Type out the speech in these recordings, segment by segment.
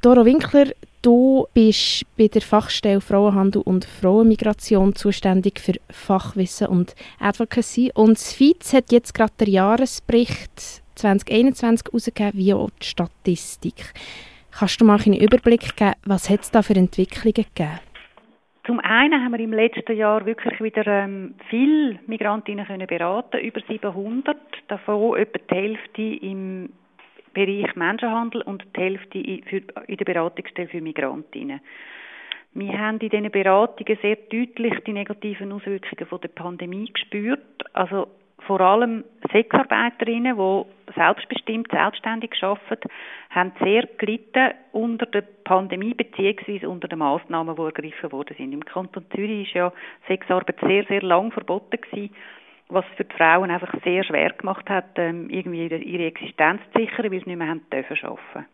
Doro Winkler, du bist bei der Fachstelle Frauenhandel und Frauenmigration zuständig für Fachwissen und Advocacy. Und das FIZ hat jetzt gerade den Jahresbericht 2021 herausgegeben, wie auch die Statistik. Kannst du mal einen Überblick geben, was es da für Entwicklungen gegeben? Zum einen haben wir im letzten Jahr wirklich wieder ähm, viele Migrantinnen können beraten, über 700, davon etwa die Hälfte im Bereich Menschenhandel und die Hälfte in der Beratungsstelle für Migrantinnen. Wir haben in diesen Beratungen sehr deutlich die negativen Auswirkungen von der Pandemie gespürt. Also vor allem Sexarbeiterinnen, die selbstbestimmt, selbstständig arbeiten, haben sehr gelitten unter der Pandemie bzw. unter den Massnahmen, die ergriffen worden sind. Im Kanton Zürich war ja Sexarbeit sehr, sehr lang verboten gewesen, was für die Frauen einfach sehr schwer gemacht hat, ähm, irgendwie ihre Existenz zu sichern, weil sie nicht mehr haben dürfen arbeiten.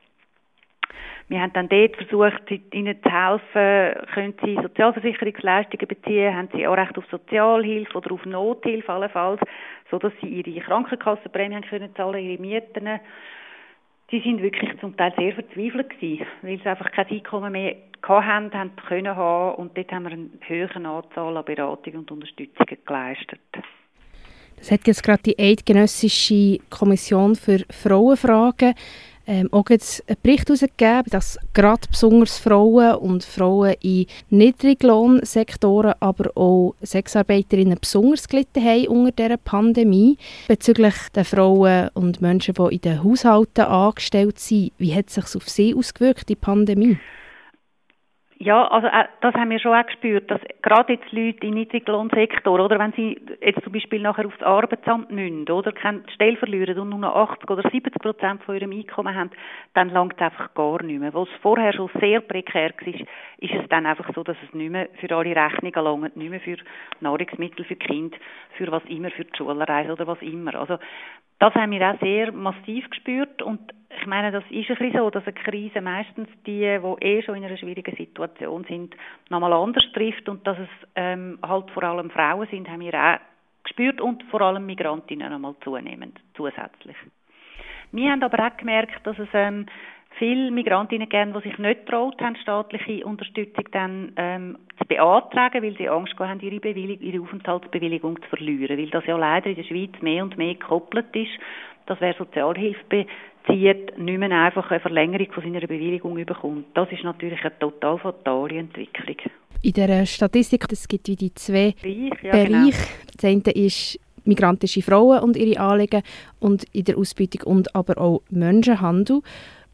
Wir haben dann dort versucht, ihnen zu helfen, können sie Sozialversicherungsleistungen beziehen, haben sie auch Recht auf Sozialhilfe oder auf Nothilfe allenfalls, sodass sie ihre Krankenkassenprämien können zahlen, ihre Mieten. Die sind wirklich zum Teil sehr verzweifelt gewesen, weil sie einfach kein Einkommen mehr hatten, haben können haben und dort haben wir eine höhere Anzahl an Beratungen und Unterstützungen geleistet. Das hat jetzt gerade die Eidgenössische Kommission für Frauenfragen ähm, auch jetzt einen Bericht herausgegeben, dass gerade besonders Frauen und Frauen in Niedriglohnsektoren, aber auch Sexarbeiterinnen besonders gelitten haben unter dieser Pandemie. Bezüglich der Frauen und Menschen, die in den Haushalten angestellt sind, wie hat es sich auf sie ausgewirkt, die Pandemie? Ja, also äh, das haben wir schon auch gespürt, dass gerade jetzt Leute im Niedriglohnsektor, oder wenn sie jetzt zum Beispiel nachher aufs Arbeitsamt müssen, oder keine Stelle verlieren und nur noch 80 oder 70 Prozent von ihrem Einkommen haben, dann langt es einfach gar nicht mehr. Wo es vorher schon sehr prekär war, ist es dann einfach so, dass es nicht mehr für alle Rechnungen langt, nicht mehr für Nahrungsmittel für Kind, für was immer, für die Schulreise oder was immer. Also das haben wir auch sehr massiv gespürt und ich meine, das ist ein bisschen so, dass eine Krise meistens die, die eh schon in einer schwierigen Situation sind, nochmal anders trifft und dass es ähm, halt vor allem Frauen sind, haben wir auch gespürt und vor allem Migrantinnen nochmal zunehmend zusätzlich. Wir haben aber auch gemerkt, dass es ähm, viele Migrantinnen geben, die sich nicht traut haben, staatliche Unterstützung dann ähm, zu beantragen, weil sie Angst haben, ihre, ihre Aufenthaltsbewilligung zu verlieren, weil das ja leider in der Schweiz mehr und mehr gekoppelt ist, dass wer Sozialhilfe bezieht, nicht mehr einfach eine Verlängerung von seiner Bewilligung bekommt. Das ist natürlich eine total fatale Entwicklung. In der Statistik es gibt wie die zwei Bereiche. Ja, Bereiche. Genau. Das eine ist migrantische Frauen und ihre Anliegen und in der Ausbeutung und aber auch Menschenhandel.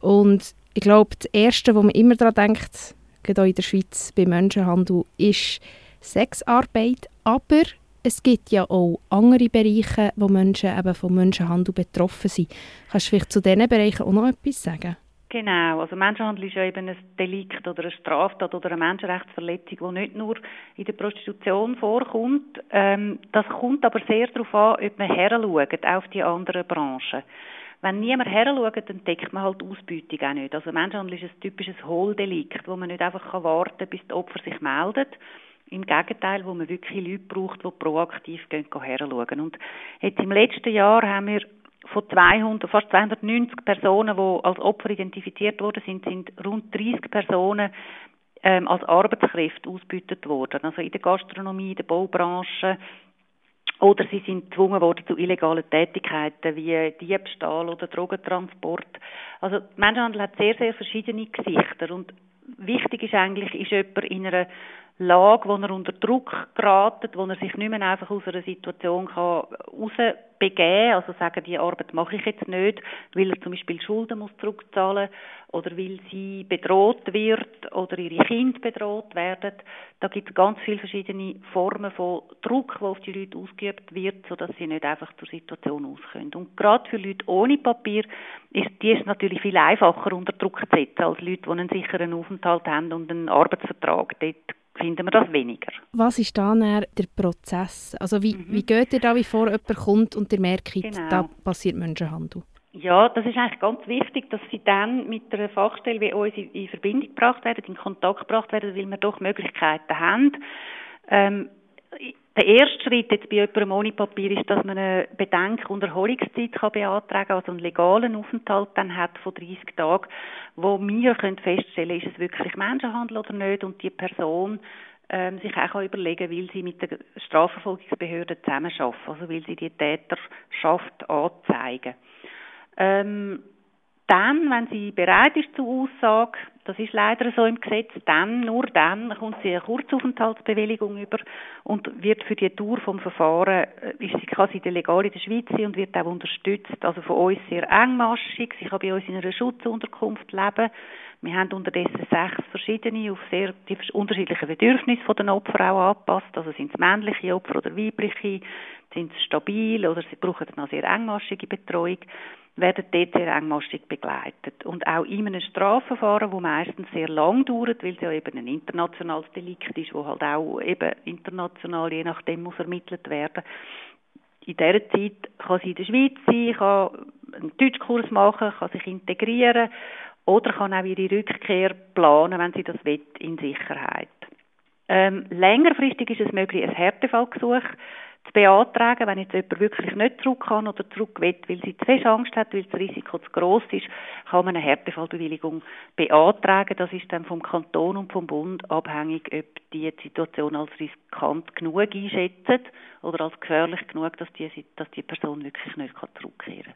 Und ich glaube, das Erste, wo man immer daran denkt, gerade auch in der Schweiz bei Menschenhandel, ist Sexarbeit. Aber es gibt ja auch andere Bereiche, wo Menschen eben von Menschenhandel betroffen sind. Kannst du vielleicht zu diesen Bereichen auch noch etwas sagen? Genau, also Menschenhandel ist ja eben ein Delikt oder eine Straftat oder eine Menschenrechtsverletzung, die nicht nur in der Prostitution vorkommt. Ähm, das kommt aber sehr darauf an, ob man heranschaut auf die anderen Branchen. Wenn niemand heranschaut, dann entdeckt man halt Ausbeutung auch nicht. Also Menschenhandel ist ein typisches Hohldelikt, wo man nicht einfach warten kann, bis das Opfer sich meldet. Im Gegenteil, wo man wirklich Leute braucht, die proaktiv gehen heranschauen. Und jetzt im letzten Jahr haben wir von 200, fast 290 Personen, die als Opfer identifiziert worden sind, sind rund 30 Personen ähm, als Arbeitskräfte ausgebeutet worden. Also in der Gastronomie, in der Baubranche, oder sie sind gezwungen worden zu illegalen Tätigkeiten wie Diebstahl oder Drogentransport. Also Menschenhandel hat sehr, sehr verschiedene Gesichter und wichtig ist eigentlich, ist jemand in einer Lage, wo er unter Druck geratet, wo er sich nicht mehr einfach aus einer Situation kann rausbegeben also sagen, die Arbeit mache ich jetzt nicht, weil er zum Beispiel Schulden muss zurückzahlen oder weil sie bedroht wird oder ihre Kinder bedroht werden. Da gibt es ganz viele verschiedene Formen von Druck, die auf die Leute ausgeübt wird, sodass sie nicht einfach zur Situation auskommen. Und gerade für Leute ohne Papier ist die ist natürlich viel einfacher unter Druck zu setzen als Leute, die einen sicheren Aufenthalt haben und einen Arbeitsvertrag. Dort finden wir das weniger. Was ist dann der Prozess? Also wie, mhm. wie geht ihr da, wie vor jemand kommt und ihr merkt, genau. da passiert Menschenhandel? Ja, das ist eigentlich ganz wichtig, dass sie dann mit einer Fachstelle wie uns in, Verbindung gebracht werden, in Kontakt gebracht werden, weil wir doch Möglichkeiten haben. Ähm, der erste Schritt jetzt bei jemandem ohne Papier ist, dass man eine Bedenk- und Erholungszeit kann beantragen kann, also einen legalen Aufenthalt dann hat von 30 Tagen, wo wir können feststellen ist es wirklich Menschenhandel oder nicht und die Person ähm, sich auch überlegen will sie mit der Strafverfolgungsbehörde zusammenarbeiten, also will sie die Täterschaft anzeigen. Ähm, dann, wenn sie bereit ist zur Aussage, das ist leider so im Gesetz, dann, nur dann kommt sie eine Kurzaufenthaltsbewilligung über und wird für die Dauer vom Verfahren, äh, ist sie quasi legal in der Schweiz und wird auch unterstützt, also von uns sehr engmaschig. Sie kann bei uns in einer Schutzunterkunft leben. Wir haben unterdessen sechs verschiedene, auf sehr die unterschiedlichen Bedürfnisse der Opfer auch angepasst. Also sind es männliche Opfer oder weibliche, sind sie stabil oder sie brauchen eine sehr engmaschige Betreuung werden dort sehr engmaschig begleitet. Und auch in einem Strafverfahren, das meistens sehr lang dauert, weil es ja eben ein internationales Delikt ist, wo halt auch eben international, je nachdem, muss ermittelt werden. In dieser Zeit kann sie in der Schweiz sein, kann einen Deutschkurs machen, kann sich integrieren oder kann auch ihre Rückkehr planen, wenn sie das will, in Sicherheit. Ähm, längerfristig ist es möglich, ein Härtefallgesuch zu beantragen, wenn jetzt jemand wirklich nicht zurück kann oder zurück will, weil sie zu viel Angst hat, weil das Risiko zu groß ist, kann man eine Härtefallbewilligung beantragen. Das ist dann vom Kanton und vom Bund abhängig, ob die Situation als riskant genug einschätzen oder als gefährlich genug, dass die, dass die Person wirklich nicht zurückkehren kann.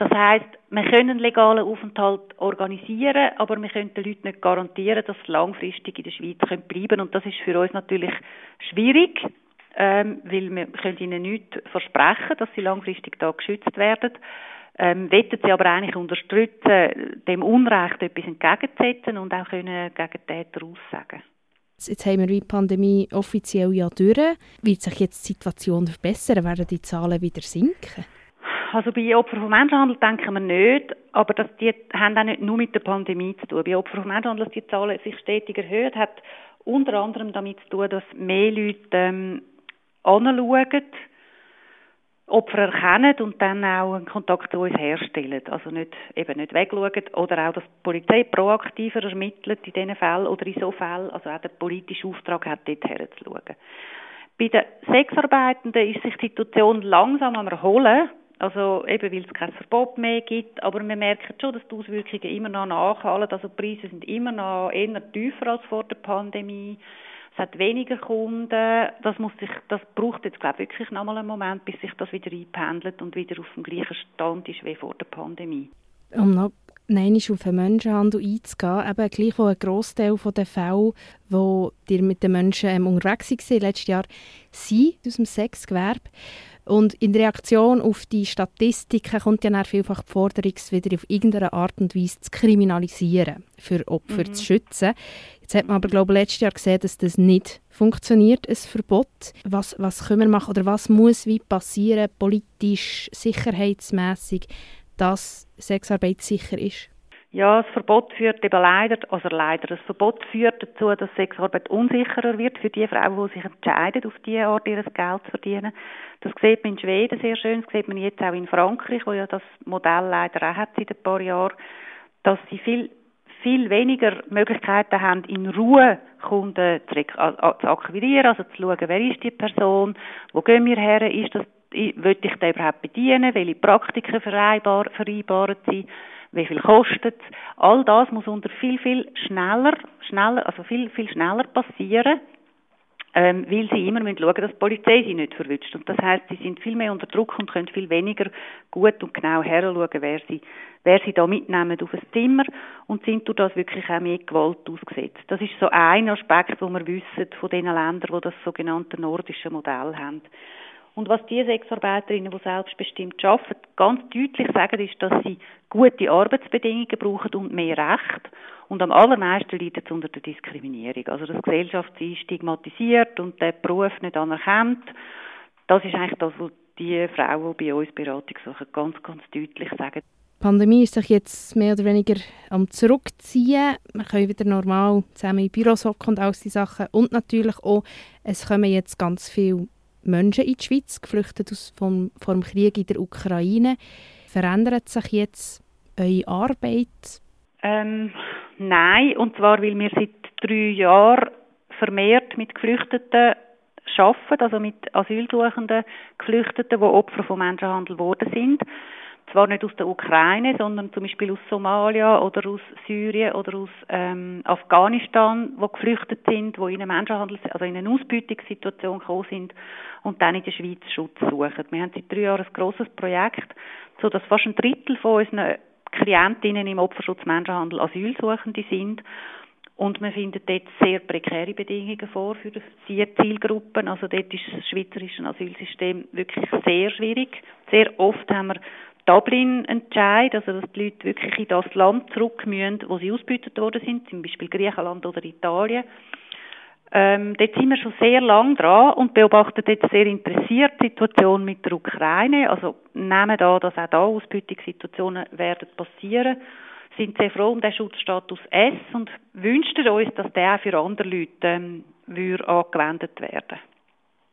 Das heißt, wir können einen legalen Aufenthalt organisieren, aber wir können den Leuten nicht garantieren, dass sie langfristig in der Schweiz bleiben können. Und das ist für uns natürlich schwierig, ähm, weil wir können ihnen nicht versprechen, dass sie langfristig da geschützt werden. Ähm, wollen sie aber eigentlich unterstützen, dem Unrecht etwas entgegenzusetzen und auch können gegen Täter aussagen. Jetzt haben wir die Pandemie offiziell ja durch. Wird sich jetzt die Situation verbessern? Werden die Zahlen wieder sinken? Also bei Opfern von Menschenhandel denken wir nicht, aber das, die haben auch nicht nur mit der Pandemie zu tun. Bei Opfern von Menschenhandel, dass die Zahlen sich stetig erhöht, hat unter anderem damit zu tun, dass mehr Leute ähm, anschauen, Opfer erkennen und dann auch einen Kontakt zu uns herstellen. Also nicht, eben nicht wegschauen oder auch, dass die Polizei proaktiver ermittelt in diesen Fällen oder in so Fällen, also auch der politische Auftrag hat, dort herzuschauen. Bei den Sexarbeitenden ist sich die Situation langsam am Erholen, also eben, weil es kein Verbot mehr gibt, aber wir merken schon, dass die Auswirkungen immer noch nachhalten, also die Preise sind immer noch eher tiefer als vor der Pandemie es hat weniger Kunden. Das, muss sich, das braucht jetzt, glaube ich, wirklich noch mal einen Moment, bis sich das wieder einpendelt und wieder auf dem gleichen Stand ist wie vor der Pandemie. Um noch Nein, ist auf den Menschenhandel einzugehen. Eben gleich wo ein Großteil der Fälle, wo die mit den Menschen ähm, unterwegs waren, letztes Jahr, sind aus dem Sexgewerbe. Und in Reaktion auf die Statistiken kommt ja dann vielfach die Forderung, es wieder auf irgendeine Art und Weise zu kriminalisieren, für Opfer mhm. zu schützen. Jetzt hat man aber, glaube ich, letztes Jahr gesehen, dass das nicht funktioniert, ein Verbot. Was, was können wir machen oder was muss wie passieren, politisch, sicherheitsmäßig, dass Sexarbeit sicher ist? Ja, das Verbot führt eben leider, also leider, das Verbot führt dazu, dass Sexarbeit unsicherer wird für die Frauen, die sich entscheiden, auf diese Art ihr Geld zu verdienen. Das sieht man in Schweden sehr schön, das sieht man jetzt auch in Frankreich, wo ja das Modell leider auch hat seit ein paar Jahren, dass sie viel viel weniger Möglichkeiten haben, in Ruhe Kunden zu, akquirieren, also zu schauen, wer ist die Person, wo gehen wir her, ist das, will ich den überhaupt bedienen, welche Praktiken vereinbar, vereinbaren sie, wie viel kostet es. All das muss unter viel, viel schneller, schneller, also viel, viel schneller passieren, ähm, weil sie immer müssen schauen dass die Polizei sie nicht verwünscht. Und das heißt, sie sind viel mehr unter Druck und können viel weniger gut und genau heranschauen, wer sie, wer sie da mitnehmen auf ein Zimmer und sind durch das wirklich auch mehr Gewalt ausgesetzt. Das ist so ein Aspekt, wo wir wissen von den Ländern, die das sogenannte nordische Modell haben. Und was die Sexarbeiterinnen, die selbstbestimmt arbeiten, ganz deutlich sagen, ist, dass sie gute Arbeitsbedingungen brauchen und mehr Recht. Und am allermeisten leidet es unter der Diskriminierung. Also, dass die Gesellschaft sie stigmatisiert und der Beruf nicht anerkennt. Das ist eigentlich das, was die Frauen, die bei uns Beratung suchen, ganz, ganz deutlich sagen. Die Pandemie ist sich jetzt mehr oder weniger am Zurückziehen. Wir können wieder normal zusammen in Büros hocken und all diese Sachen. Und natürlich auch, es kommen jetzt ganz viele Menschen in die Schweiz, geflüchtet aus vom, vom Krieg in der Ukraine. Verändert sich jetzt eure Arbeit? Ähm, nein, und zwar, weil wir seit drei Jahren vermehrt mit Geflüchteten arbeiten, also mit Asylsuchenden, Geflüchteten, die Opfer von Menschenhandel geworden sind zwar nicht aus der Ukraine, sondern zum Beispiel aus Somalia oder aus Syrien oder aus ähm, Afghanistan, wo geflüchtet sind, wo in eine Menschenhandel, also in eine Ausbeutungssituation gekommen sind und dann in der Schweiz Schutz suchen. Wir haben seit drei Jahren ein grosses Projekt, so dass fast ein Drittel von unseren Klientinnen im Opferschutz Menschenhandel Asylsuchende sind und man findet dort sehr prekäre Bedingungen vor für die Zielgruppen. Also dort ist das schweizerische Asylsystem wirklich sehr schwierig. Sehr oft haben wir Dublin-Entscheid, also dass die Leute wirklich in das Land zurück müssen, wo sie ausgebeutet worden sind, zum Beispiel Griechenland oder Italien. Ähm, dort sind wir schon sehr lang dran und beobachten jetzt sehr interessiert die Situation mit der Ukraine. Also nehmen da, dass auch da Ausbeutungssituationen werden passieren, sind sehr froh um den Schutzstatus S und wünschen uns, dass der auch für andere Leute ähm, angewendet werden